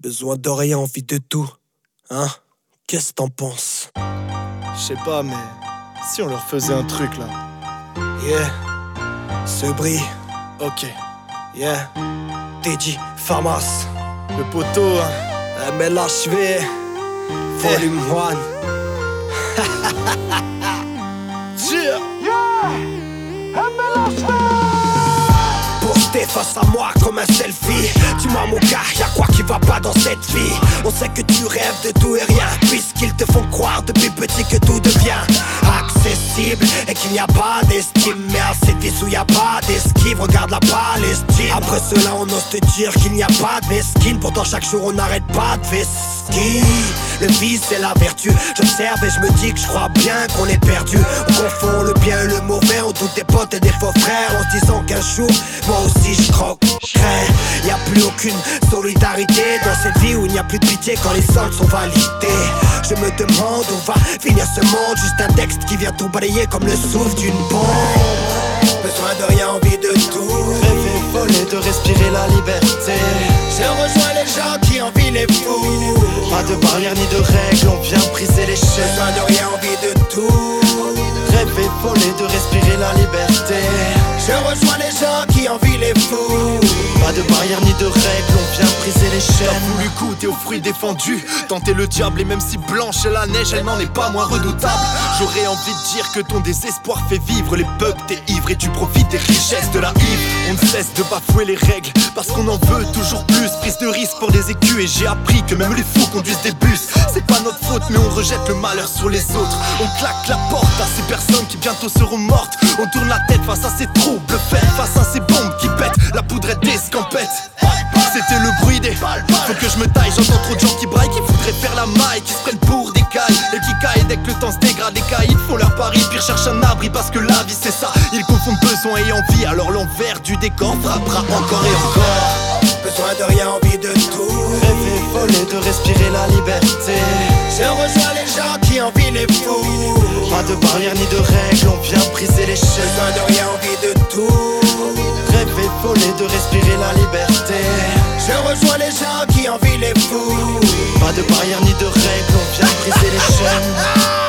Besoin de rien, envie de tout. Hein? Qu'est-ce que t'en penses? Je sais pas, mais si on leur faisait un truc là. Yeah. Ce bris. Ok. Yeah. DJ Farmas. Le poteau, hein. MLHV. Volume 1. Pour face à moi comme un selfie. Dis-moi mon gars, y'a quoi qui va pas dans cette vie? On sait que tu rêves de tout et rien Puisqu'ils te font croire depuis petit que tout devient accessible Et qu'il n'y a pas d'estime. Mais à vie où y a pas d'esquive. Regarde la Palestine. Après cela on ose te dire qu'il n'y a pas de Pourtant chaque jour on n'arrête pas de vesquille Le vice c'est la vertu. J'observe et je me dis que je crois bien qu'on est perdu. On confond le bien et le mauvais On doute des potes et des faux frères En se disant qu'un jour moi aussi je croque il Y a plus aucune solidarité dans cette vie où il n'y a plus de pitié quand les soldes sont validés. Je me demande où va finir ce monde. Juste un texte qui vient tout balayer comme le souffle d'une bombe. Besoin de rien, envie de tout. Rêver, voler, de respirer la liberté. Je rejoins les gens qui envient les fous. Pas de barrière ni de règles, on vient briser les chaînes. Besoin de rien, envie de tout De respirer la liberté. Je rejoins les gens qui envient les fous Pas de barrière ni de règles, chaînes. T'as voulu goûter aux fruits défendus, tenter le diable, et même si blanche est la neige, elle n'en est pas moins redoutable. J'aurais envie de dire que ton désespoir fait vivre les peuples, t'es ivre et tu profites des richesses de la hive. On ne cesse de bafouer les règles, parce qu'on en veut toujours plus. Prise de risque pour des écus, et j'ai appris que même les fous conduisent des bus. C'est pas notre faute, mais on rejette le malheur sur les autres. On claque la porte à ces personnes qui bientôt seront mortes. On tourne la tête face à ces troubles faits, face à ces bombes qui pètent. La poudre est d'escampette. Balles. Faut que je me taille, j'entends trop de gens qui braillent, qui voudraient faire la maille, qui se prennent pour des cailles et qui caillent dès que le temps se dégrade. Les caïds font leur pari, puis cherchent un abri parce que la vie c'est ça. Ils confondent besoin et envie, alors l'envers du décor frappera encore et encore. Besoin de rien, envie de tout Rêver, voler, de respirer la liberté. Je rejoins les gens qui envient les fous Pas de barrière ni de règles, on vient briser les chaînes. Besoin de rien, envie de tout Rêver, voler, de respirer la liberté. position.